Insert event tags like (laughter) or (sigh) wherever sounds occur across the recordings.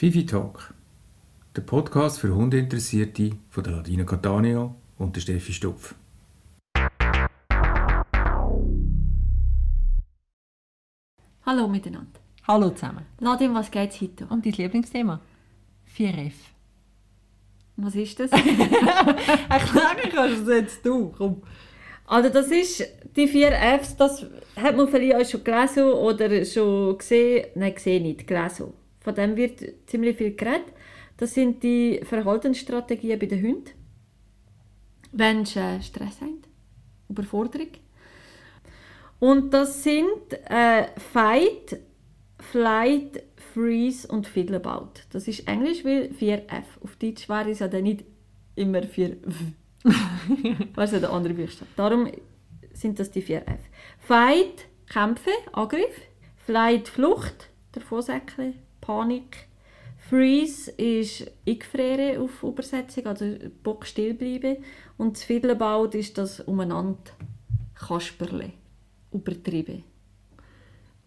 Fifi Talk, der Podcast für Hundeinteressierte von der Ladina Catania und der Steffi Stupf. Hallo miteinander. Hallo zusammen. Nadine, was geht's heute? Und dein Lieblingsthema? 4F. Was ist das? (laughs) Erklären kannst du jetzt du, komm. also das ist die vier Fs, das hat man vielleicht auch schon gelesen oder schon gesehen. Nein, gesehen nicht, gelesen. Von dem wird ziemlich viel geredet. Das sind die Verhaltensstrategien bei den Hunden. Wenn sie äh, Stress haben, Überforderung. Und das sind äh, Fight, Flight, Freeze und Fiddlebaut. Das ist Englisch wie 4F. Auf Deutsch wäre es ja dann nicht immer 4F. (laughs) Was ja der andere Buchstabe. Darum sind das die 4F. Fight, Kämpfe, Angriff. Flight, Flucht, Davonsäckchen, Panik. Freeze ist Eingefrieren auf Übersetzung, also Bock still bleiben. Und das Fiddlebaut ist das umeinander Kasperle. Übertrieben.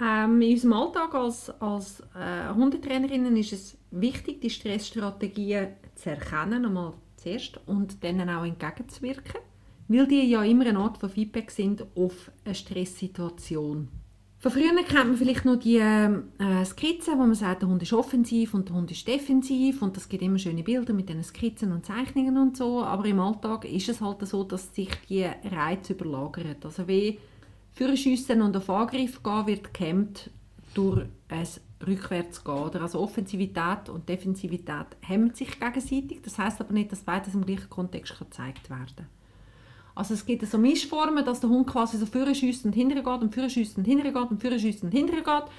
Ähm, in unserem Alltag als, als äh, Hundetrainerinnen ist es wichtig, die Stressstrategien zu erkennen, einmal zuerst, und denen auch entgegenzuwirken, weil die ja immer eine Art von Feedback sind auf eine Stresssituation. Von früher kennt man vielleicht noch die äh, Skizzen, wo man sagt, der Hund ist offensiv und der Hund ist defensiv und es gibt immer schöne Bilder mit diesen Skizzen und Zeichnungen und so, aber im Alltag ist es halt so, dass sich die Reize überlagern. Also wie für Schiessen und auf Angriff gehen wird gehemmt durch ein Rückwärtsgehen. Also Offensivität und Defensivität hemmen sich gegenseitig. Das heißt aber nicht, dass beides im gleichen Kontext gezeigt werden kann. Also es gibt so Mischformen, dass der Hund quasi so vorne schießt und hinterher geht und vorne schießt und hinterher geht und vorne schießt und hinterher geht.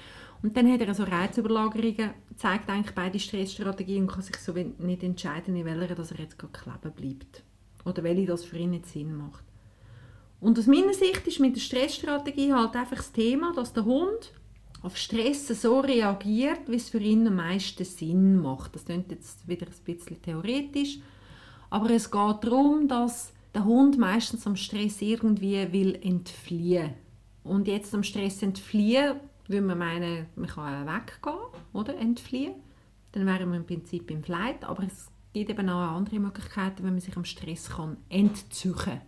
Und dann hat er so Reizüberlagerungen, zeigt eigentlich beide Stressstrategien und kann sich so nicht entscheiden, in welcher dass er jetzt gerade kleben bleibt. Oder welche das für ihn nicht Sinn macht. Und aus meiner Sicht ist mit der Stressstrategie halt einfach das Thema, dass der Hund auf Stress so reagiert, wie es für ihn am meisten Sinn macht. Das klingt jetzt wieder ein bisschen theoretisch, aber es geht darum, dass der Hund meistens am Stress irgendwie will entfliehen. Und jetzt am Stress entfliehen, würde man meinen, man kann weggehen, oder? Entfliehen. Dann wären wir im Prinzip im Flight, aber es gibt eben auch andere Möglichkeiten, wenn man sich am Stress kann entzüchen kann.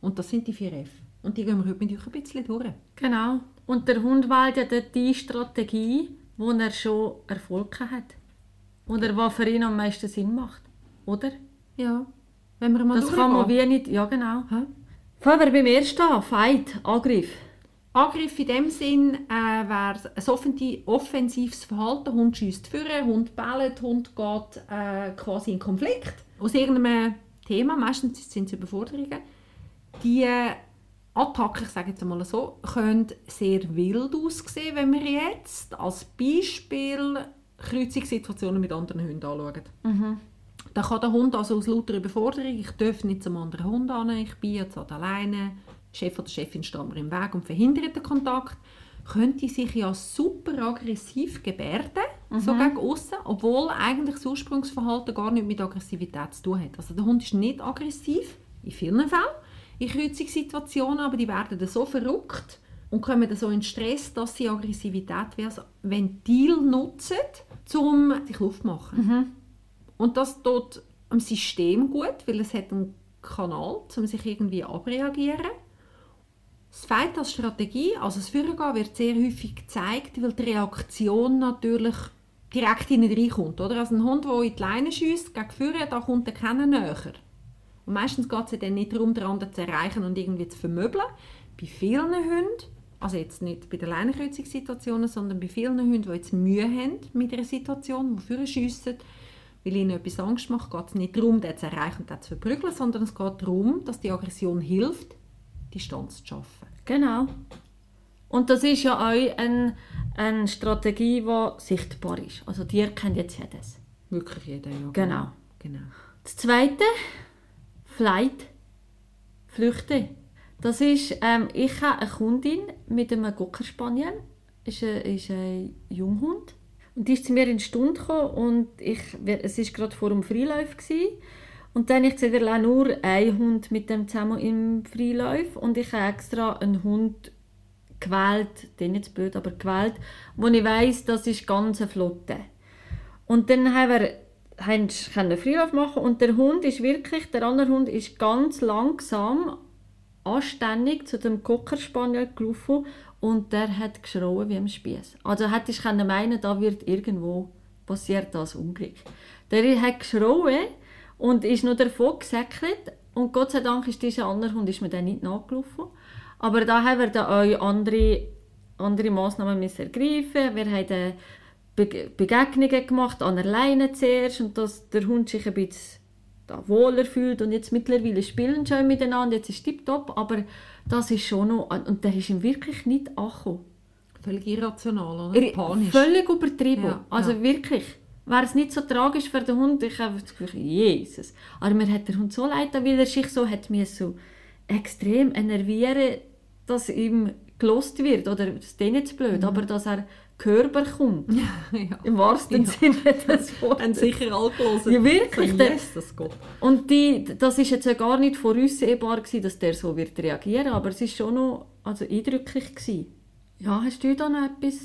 Und das sind die vier F. Und die gehen wir heute mit euch ein bisschen durch. Genau. Und der Hund wählt ja dort die Strategie, wo er schon Erfolg hat. Oder was für ihn am meisten Sinn macht. Oder? Ja. Wenn wir mal das kann man wie nicht... Ja, genau. Hä? Fangen wir beim ersten an. Fight, Angriff. Angriff in dem Sinn äh, wäre ein offensives Verhalten. Hund schießt führen, Hund bellt, Hund geht äh, quasi in Konflikt. Aus irgendeinem Thema, meistens sind es Überforderungen die Attacken, ich sage jetzt einmal so, können sehr wild aussehen, wenn wir jetzt als Beispiel Kreuzungssituationen mit anderen Hunden anschauen. Mhm. Da kann der Hund also aus lauter Überforderung, ich darf nicht zum anderen Hund an, ich bin jetzt alleine, Chef oder Chefin steht mir im Weg und verhindert den Kontakt, könnte sich ja super aggressiv gebärden, mhm. so gegen außen, obwohl eigentlich das Ursprungsverhalten gar nicht mit Aggressivität zu tun hat. Also der Hund ist nicht aggressiv, in vielen Fällen, in Kreuzungssituationen, aber die werden dann so verrückt und kommen dann so in Stress, dass sie Aggressivität wie als Ventil nutzen, um sich Luft zu machen. Mhm. Und das tut am System gut, weil es hat einen Kanal, um sich irgendwie abreagieren. Das Fight als Strategie, also das Führergehen, wird sehr häufig gezeigt, weil die Reaktion natürlich direkt in reinkommt. Oder? Also ein Hund, der in die Leine schiesst, gegen Führer, da kommt der keiner näher. Und meistens geht es dann nicht darum, den anderen zu erreichen und irgendwie zu vermöbeln. Bei vielen Hunden, also jetzt nicht bei den Leinekreuzungssituationen, sondern bei vielen Hunden, die jetzt Mühe haben mit einer Situation, die für schiessen, weil ihnen etwas Angst macht, geht es nicht darum, den zu erreichen und den zu verprügeln, sondern es geht darum, dass die Aggression hilft, Distanz zu schaffen. Genau. Und das ist ja auch eine, eine Strategie, die sichtbar ist. Also die kennt jetzt jedes. Wirklich jeder, ja. Genau. genau. Das Zweite, Flight, Flüchte. Das ist, ähm, ich habe eine Kundin mit einem Cocker Spaniel, ist ein, ist ein Junghund. Und die ist zu mir in die Stunde gekommen und ich, es war gerade vor dem Freilauf. Gewesen. Und dann ich gesehen, wir nur einen Hund mit dem zusammen im Freilauf und ich habe extra einen Hund gewählt, den nicht blöd, aber gewählt, wo ich weiss, das ist ganz eine Flotte. Und dann haben wir haben können Freilauf machen und der Hund ist wirklich, der andere Hund ist ganz langsam, anständig zu dem Cocker Spaniel gelaufen und der hat geschrauen wie am Spieß. Also hätte ich können meinen, da wird irgendwo passiert das Unglück. Der hat geschrauen und ist noch davon gesäckelt und Gott sei Dank ist dieser andere Hund ist mir dann nicht nachgelaufen. Aber da haben wir dann auch andere, andere Massnahmen ergreifen. Wir haben Be Begegnungen gemacht, an der Leine zuerst und dass der Hund sich ein bisschen da wohler fühlt und jetzt mittlerweile spielen schon miteinander, jetzt ist es tipptopp, aber das ist schon noch, und der ist ihm wirklich nicht angekommen. Völlig irrational, oder? Panisch. Völlig übertrieben. Ja, also ja. wirklich. Wäre es nicht so tragisch für den Hund, ich habe das Gefühl, Jesus. Aber mir hat der Hund so leid, weil er sich so hat mir so extrem enervieren, dass ihm gelost wird. Oder das ist zu blöd, aber dass er Körper kommt. (laughs) ja. Im wahrsten Ja. Sinne des Wortes. Haben sicher alle gelesen. Ja, wirklich, So, yes, das geht. Und die, das ist jetzt ja gar nicht voraussehbar gewesen, dass der so wird reagieren, aber es ist schon noch also eindrücklich gewesen. Ja, hast du da noch etwas?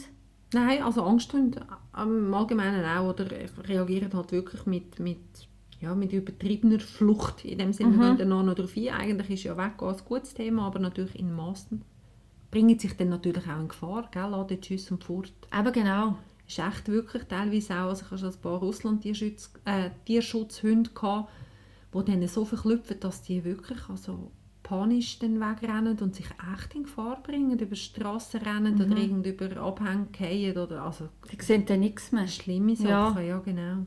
Nein, also Angsthunde im Allgemeinen auch, oder reagieren halt wirklich mit, mit, ja, mit übertriebener Flucht. In dem Sinne, wir gehen dann noch darauf ein. Eigentlich ist ja Weggehen ein gutes Thema, aber natürlich in Massen. Bringen sich dann natürlich auch in Gefahr, gell? Laden Tschüss und fort. Eben genau. ist echt wirklich teilweise auch, also ich hatte schon ein paar Russland-Tierschutz, äh, die dann so verklüpfen, dass die wirklich also panisch dann wegrennen und sich echt in Gefahr bringen, über Straße rennen oder irgend über Abhänge fallen oder also Die sehen dann nichts mehr. schlimme Ja. Sachen, ja, genau.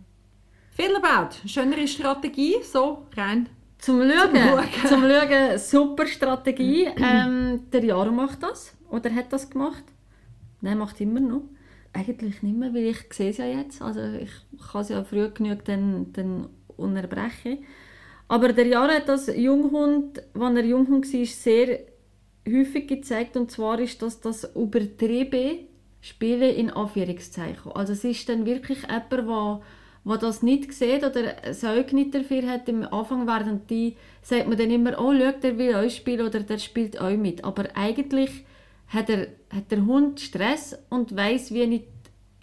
Vielerbaut, schönere Strategie, so rein. Zum Schauen, Schauen. zum Schauen super Strategie. ähm, der Jaro macht das, oder hat das gemacht. Nein, macht immer noch. Eigentlich nicht mehr, weil ich sehe es ja jetzt. Also ich kann es ja früh genug dann, dann unterbrechen. Aber der Jaro hat das Junghund, wenn er Junghund war, sehr häufig gezeigt. Und zwar ist das das übertriebene Spielen in Anführungszeichen. Also es ist dann wirklich jemand, der der das nicht sieht oder Auge nicht dafür hat, am Anfang werden die, sagt man dann immer, oh, schau, der will euch spielen oder der spielt euch mit. Aber eigentlich hat, er, hat der Hund Stress und weiß wie nicht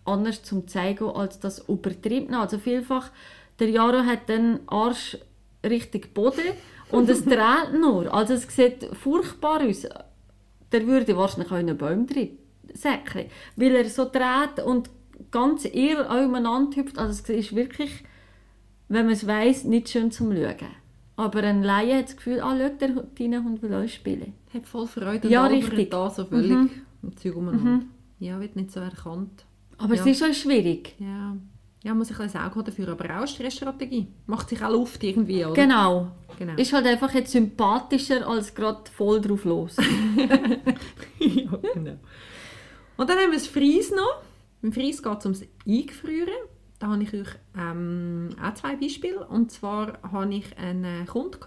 anders zum zeigen als das Übertriebene. Also vielfach, der Jaro hat den Arsch richtig Boden und es (laughs) dreht nur. Also es sieht furchtbar aus. Der würde wahrscheinlich auch in einen Baum drin säckeln, weil er so dreht und ganz irr umeinander hüpft. Also es ist wirklich, wenn man es weiss, nicht schön zum Schauen. Aber ein Laie hat das Gefühl, ah, schau, der deine Hund will euch spielen. Hat voll Freude Ja, und richtig. da so völlig im Zeug umeinander. Ja, wird nicht so erkannt. Aber Ja. es ist auch schwierig. Ja, ja muss ich ein Auge dafür, aber auch Stressstrategie. Macht sich auch Luft irgendwie, oder? Genau. Genau. Ist halt einfach jetzt sympathischer als gerade voll drauf los. (laughs) ja, genau. Und dann haben wir das Fries noch. Im Fries geht es ums Eingefrieren. Da habe ich euch ähm, auch zwei Beispiele. Und zwar hatte ich einen Kunden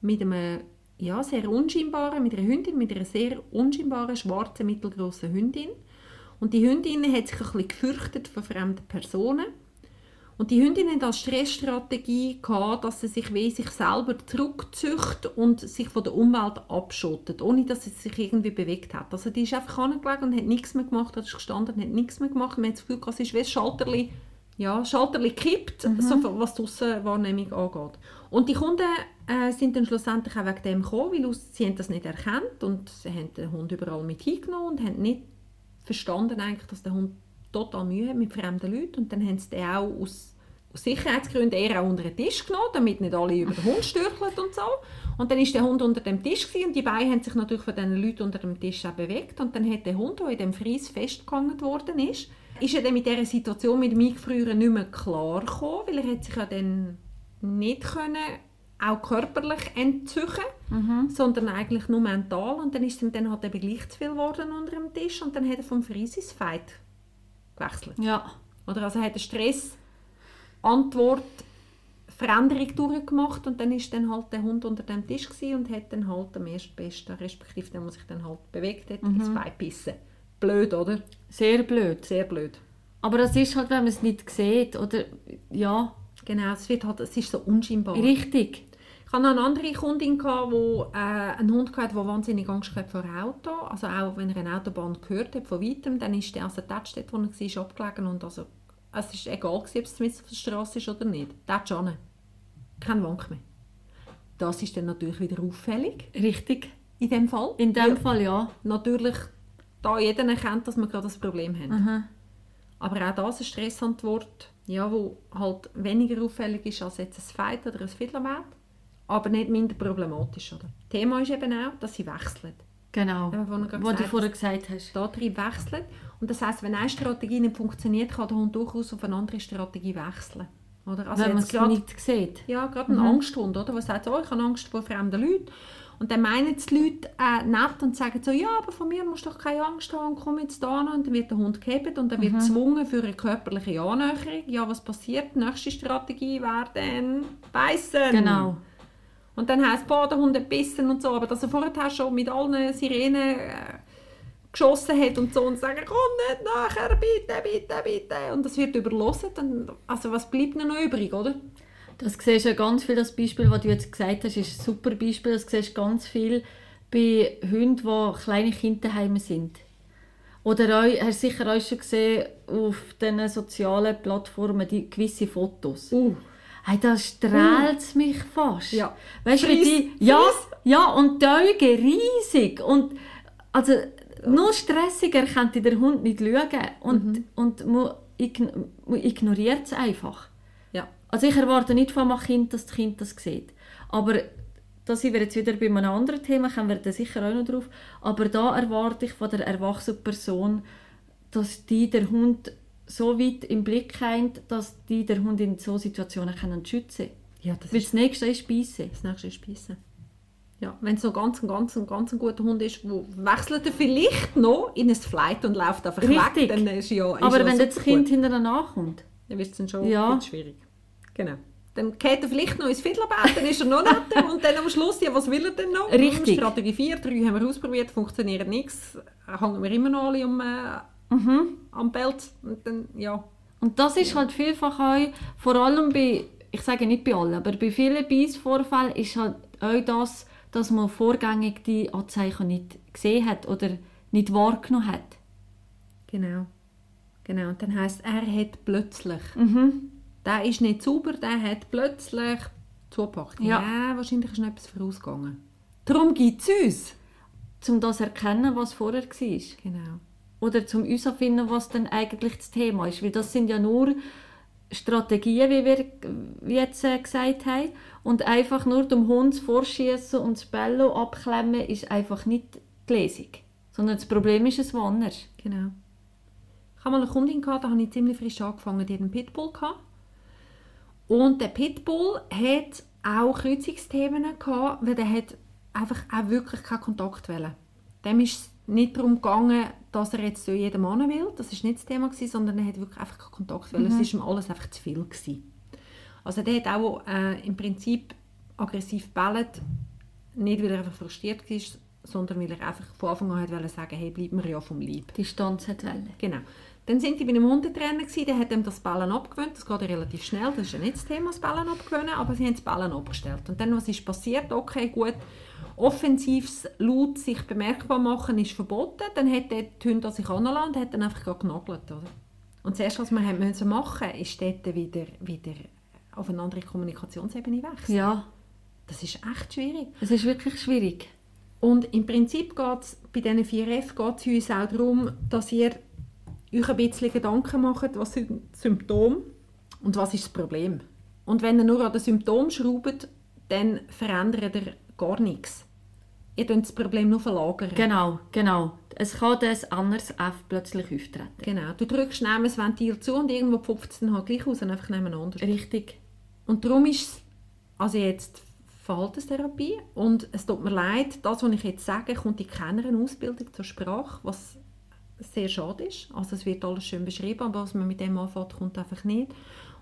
mit einem ja, sehr unscheinbaren, mit einer Hündin, mit einer sehr unscheinbaren, schwarzen, mittelgroßen Hündin. Und die Hündin hat sich ein bisschen gefürchtet von fremden Personen. Und die Hündin hat als Stressstrategie gehabt, dass sie sich wie sich selber zurückzücht und sich von der Umwelt abschottet, ohne dass sie sich irgendwie bewegt hat. Also die ist einfach angelegt und hat nichts mehr gemacht, hat gestanden und hat nichts mehr gemacht. Man hat das Gefühl, sie ist wie ein Schalterli, ja, Schalterli kippt, so, was die Aussenwahrnehmung angeht. Und die Kunden äh, sind dann schlussendlich auch wegen dem gekommen, weil sie haben das nicht erkannt und sie haben den Hund überall mit hingenommen und haben nicht verstanden eigentlich, dass der Hund total Mühe hat mit fremden Leuten und dann haben sie den auch aus, aus Sicherheitsgründen eher auch unter den Tisch genommen, damit nicht alle über den Hund stürcheln und so. Und dann ist der Hund unter dem Tisch gewesen, und die Beine haben sich natürlich von diesen Leuten unter dem Tisch auch bewegt und dann hat der Hund, der in dem Fries festgehangen worden ist, ist er dann mit dieser Situation mit dem Eingefrieren nicht mehr klar gekommen, weil er hat sich ja dann nicht können auch körperlich entzüchen, sondern eigentlich nur mental und dann ist ihm dann halt eben gleich zu viel geworden unter dem Tisch und dann hat er vom Fries ins Fight gewechselt. ja. Oder also hat er Stress, Antwort, Veränderung durchgemacht und dann ist dann halt der Hund unter dem Tisch und hat dann halt am erstbesten, respektive der, der sich dann halt bewegt hat, ins Bein gebissen. Blöd, oder? Sehr blöd. Sehr blöd. Aber das ist halt, wenn man es nicht sieht, oder? Ja, Genau, es, wird halt, es ist so unscheinbar. richtig. Ich hatte noch eine andere Kundin, die äh, einen Hund hatte, der wahnsinnig Angst hatte vor Auto. Also auch wenn er eine Autobahn gehört hat, von weitem, dann ist der also dort, wo er war, abgelegen und also es ist egal, ob es mitten auf der Straße ist oder nicht. Der hat schon. Kein Wank mehr. Das ist dann natürlich wieder auffällig Richtig. in dem Fall. In dem Ja, Fall ja. Natürlich, da jeder erkennt, dass wir gerade das Problem haben. Aha. Aber auch das eine Stressantwort, ja, wo halt weniger auffällig ist als jetzt ein Fight oder ein Fiddlerwert, aber nicht minder problematisch. Oder? Thema ist eben auch, dass sie wechseln. Genau. Was du vorher gesagt hast. Da drin wechseln. Und das heisst, wenn eine Strategie nicht funktioniert, kann der Hund durchaus auf eine andere Strategie wechseln. Oder? Also Wenn man es nicht sieht. ja, gerade ein Angsthund, oder? Der sagt, oh, ich habe Angst vor fremden Leuten. Und dann meinen die Leute äh, nett und sagen so, ja, aber von mir musst du doch keine Angst haben, komm jetzt da hin. Und dann wird der Hund gehebt und dann wird gezwungen für eine körperliche Annäherung. Ja, was passiert? Die nächste Strategie wäre dann beißen. Genau. Und dann heisst es, boah, der Hund hat gebissen und so. Aber dass er vorher schon mit allen Sirenen äh, geschossen hat und so und sagen, komm nicht nachher, bitte, bitte, bitte. Und das wird überlassen. Dann, also was bleibt noch übrig, oder? Das siehst du ja ganz viel, das Beispiel, was du jetzt gesagt hast, ist ein super Beispiel. Das siehst du ganz viel bei Hunden, die kleine Kinder daheim sind. Oder auch, hast du sicher auch schon gesehen auf diesen sozialen Plattformen die gewisse Fotos. Uh. Hey, da strahlt es mich fast. Ja. Weißt du, die, ja, ja, und die Augen riesig. Und, also, nur stressiger könnte der Hund nicht schauen. Und, Mhm. und man, ign man ignoriert es einfach. Ja. Also ich erwarte nicht von meinem Kind, dass das Kind das sieht. Aber da sind wir jetzt wieder bei einem anderen Thema, kommen wir da sicher auch noch drauf. Aber da erwarte ich von der erwachsenen Person, dass die der Hund so weit im Blick haben, dass die der Hund in so Situationen können schützen können. Ja, das Weil ist das nächste ist Beißen. das nächste ist Beißen. Ja, wenn es so ganz, ein ganz, ganz ein guter Hund ist, wo wechselt er vielleicht noch in ein Flight und läuft einfach Richtig. weg, dann ist ja ist Aber ja wenn das Kind gut. hinterher nachkommt, dann wird es dann schon Ja. schwierig. Genau. Dann geht er vielleicht noch ins Fiddlerbett, dann ist er noch netter und dann am Schluss, ja, was will er denn noch? Richtig. Strategie 4, 3 haben wir ausprobiert, funktioniert nichts, hängen wir immer noch alle am, äh, Mhm. am Belt und dann, ja. Und das ist halt vielfach auch, vor allem bei, ich sage nicht bei allen, aber bei vielen Beißvorfällen ist halt auch das, dass man vorgängig die Anzeichen nicht gesehen hat oder nicht wahrgenommen hat. Genau. Genau, und dann heisst er hat plötzlich. Mhm. Der ist nicht sauber, der hat plötzlich zugepackt. Ja. Ja. wahrscheinlich ist noch etwas vorausgegangen. Darum gibt es uns. Um das zu erkennen, was vorher war. Genau. Oder zum uns zu finden, was dann eigentlich das Thema ist. Weil das sind ja nur Strategien, wie wir jetzt äh, gesagt haben. Und einfach nur dem Hund vorschießen und das Bello abklemmen, ist einfach nicht die Lösung. Sondern das Problem ist es woanders. Genau. Ich hatte mal eine Kundin, gehabt, da habe ich ziemlich frisch angefangen, die einen Pitbull. Gehabt. Und der Pitbull hat auch Kreuzungsthemen gehabt, weil der hat einfach auch wirklich keinen Kontakt wollen. Dem ist es nicht darum gegangen, dass er jetzt zu jedem Mann will, das war nicht das Thema, gewesen, sondern er hat wirklich einfach keinen Kontakt wollen. Es war ihm alles einfach zu viel. Gewesen. Also der hat auch äh, im Prinzip aggressiv gebellt, nicht weil er einfach frustriert war, sondern weil er einfach von Anfang an wollen sagen, hey, bleib mir ja vom Leib. Distanz hat wollen. Genau. Dann sind die bei einem Hundetrainer gewesen, der hat ihm das Ballen abgewöhnt. Das geht ja relativ schnell, das ist ja nicht das Thema, das Ballen abgewöhnen, aber sie haben das Ballen abgestellt. Und dann, was ist passiert? Okay, gut, offensives laut sich bemerkbar machen ist verboten. Dann hat der die Hunde an sich anlassen und hat dann einfach genagelt, oder? Und das Erste, was wir haben müssen machen mussten, ist dort wieder, wieder auf eine andere Kommunikationsebene wechseln. Ja, Das ist echt schwierig. es ist wirklich schwierig. Und im Prinzip geht es bei diesen 4F geht's uns auch darum, dass ihr euch ein bisschen Gedanken macht, was sind Symptome und was ist das Problem. Und wenn ihr nur an den Symptomen schraubt, dann verändert ihr gar nichts. Ihr könnt das Problem nur verlagern. Genau, genau. Es kann das anderes F plötzlich auftreten. Genau. Du drückst neben das Ventil zu und irgendwo pfupft es dann halt gleich aus und einfach nebeneinander. Richtig. Und darum ist es also jetzt Verhaltenstherapie und es tut mir leid, das, was ich jetzt sage, kommt in keiner Ausbildung zur Sprache, was sehr schade ist. Also es wird alles schön beschrieben, aber was man mit dem anfängt, kommt einfach nicht.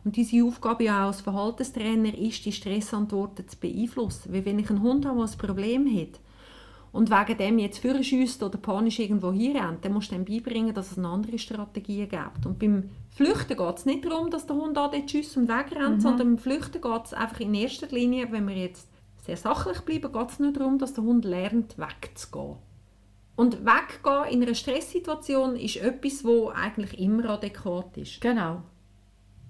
Und diese Aufgabe ja auch als Verhaltenstrainer ist, die Stressantworten zu beeinflussen. Weil wenn ich einen Hund habe, der ein Problem hat und wegen dem jetzt vorschießt oder panisch irgendwo hinrennt, dann musst du ihm beibringen, dass es eine andere Strategie gibt. Und beim Flüchten geht es nicht darum, dass der Hund da dort schießt und wegrennt, sondern beim Flüchten geht es einfach in erster Linie, wenn wir jetzt sehr sachlich bleiben, geht es nur darum, dass der Hund lernt, wegzugehen. Und weggehen in einer Stresssituation ist etwas, wo eigentlich immer adäquat ist. Genau.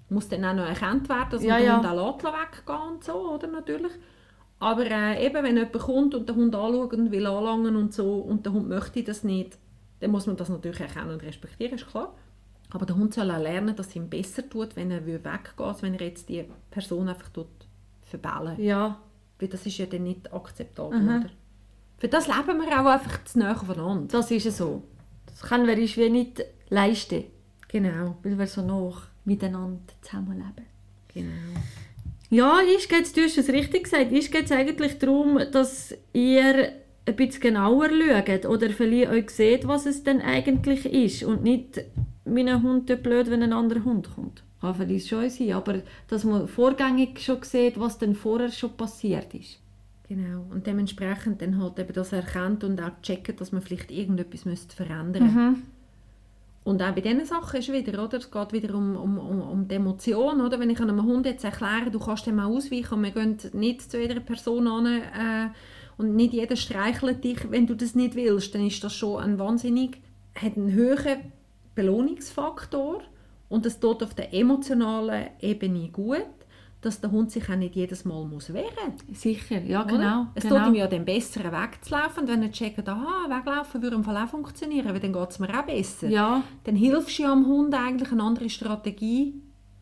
muss dann auch noch erkannt werden, dass Ja, man den ja. Hund auch lässt weggehen und so, oder natürlich. Aber äh, eben, wenn jemand kommt und den Hund anschaut und will anlangen und so und der Hund möchte das nicht, dann muss man das natürlich erkennen und respektieren, ist klar. Aber der Hund soll auch lernen, dass es ihm besser tut, wenn er weggehen will, als wenn er jetzt die Person einfach verbellen. Ja, Weil das ist ja dann nicht akzeptabel, Mhm. oder? Für das leben wir auch einfach zu nahe voneinander. das ist es so. Das können wir uns wie nicht leisten, Genau, weil wir so noch miteinander zusammenleben. genau. Ja, ich geht's, du hast es richtig gesagt, ich geht es eigentlich darum, dass ihr ein bisschen genauer schaut oder vielleicht euch seht, was es denn eigentlich ist und nicht mein Hund tut blöd, wenn ein anderer Hund kommt. Kann vielleicht schon sein, aber dass man vorgängig schon sieht, was denn vorher schon passiert ist. Genau. Und dementsprechend dann halt eben das erkennt und auch checkt, dass man vielleicht irgendetwas müsste verändern müsste. Und auch bei diesen Sachen ist wieder, oder? Es geht wieder um, um, um, die Emotion, oder? Wenn ich einem Hund jetzt erkläre, du kannst dem mal ausweichen und wir gehen nicht zu jeder Person an äh, und nicht jeder streichelt dich, wenn du das nicht willst, dann ist das schon ein wahnsinnig, hat einen hohen Belohnungsfaktor und das tut auf der emotionalen Ebene gut, dass der Hund sich auch nicht jedes Mal muss wehren muss. Sicher, ja Oder? genau. Es genau. tut ihm ja dann besser, wegzulaufen. Und wenn er checkt, aha, weglaufen würde im Fall auch funktionieren, weil dann geht es mir auch besser. ja, Dann hilfst du ja am Hund eigentlich eine andere Strategie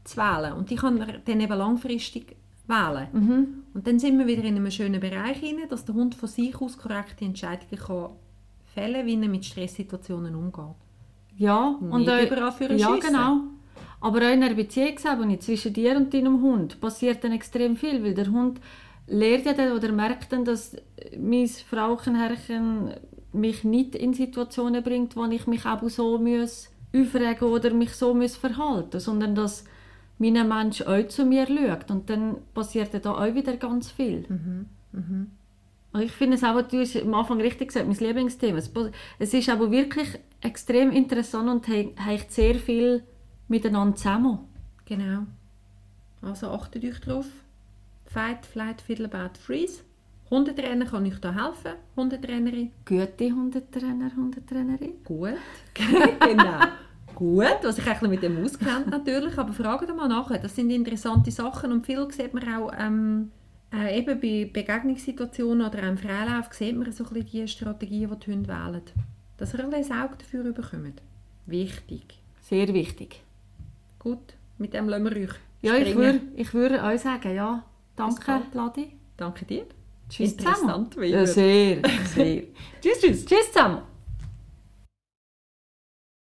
zu wählen. Und die kann er dann eben langfristig wählen. mhm. Und dann sind wir wieder in einem schönen Bereich hinein, dass der Hund von sich aus korrekte Entscheidungen kann fällen kann, wie er mit Stresssituationen umgeht. ja. Nicht auch- überall für einen Ja, Schiessen. genau. Aber auch in einer Beziehungsebene zwischen dir und deinem Hund passiert dann extrem viel, weil der Hund lernt ja dann oder merkt dann, dass mein Frauchenherrchen mich nicht in Situationen bringt, wo ich mich auch so muss aufregen oder mich so muss verhalten, sondern dass mein Mensch auch zu mir schaut und dann passiert da auch wieder ganz viel. Und Ich finde es auch, du hast am Anfang richtig gesagt, mein Lieblingsthema. Es- Es ist aber wirklich extrem interessant und hängt sehr viel miteinander zusammen. Genau. Also achtet euch drauf. Fight, Flight, Fiddlebad, Freeze. Hundetrainer kann euch da helfen. Hundetrainerin. Gute Hundetrainer, Hundetrainerin. Gut. (laughs) genau. Gut, was ein bisschen mit dem auskennt natürlich, aber fragt mal nachher. Das sind interessante Sachen und viel sieht man auch ähm, äh, eben bei Begegnungssituationen oder auch im Freilauf sieht man so ein bisschen die Strategien, die die Hunde wählen. Dass ihr ein Auge dafür bekommt. Wichtig. Sehr wichtig. Gut, mit dem lassen wir euch Ja, ich würde, ich würde euch sagen, ja. Danke. Ladi. Danke dir. Tschüss Interessant, zusammen. wie Ja, sehr, (laughs) sehr. Tschüss, tschüss. Tschüss zusammen.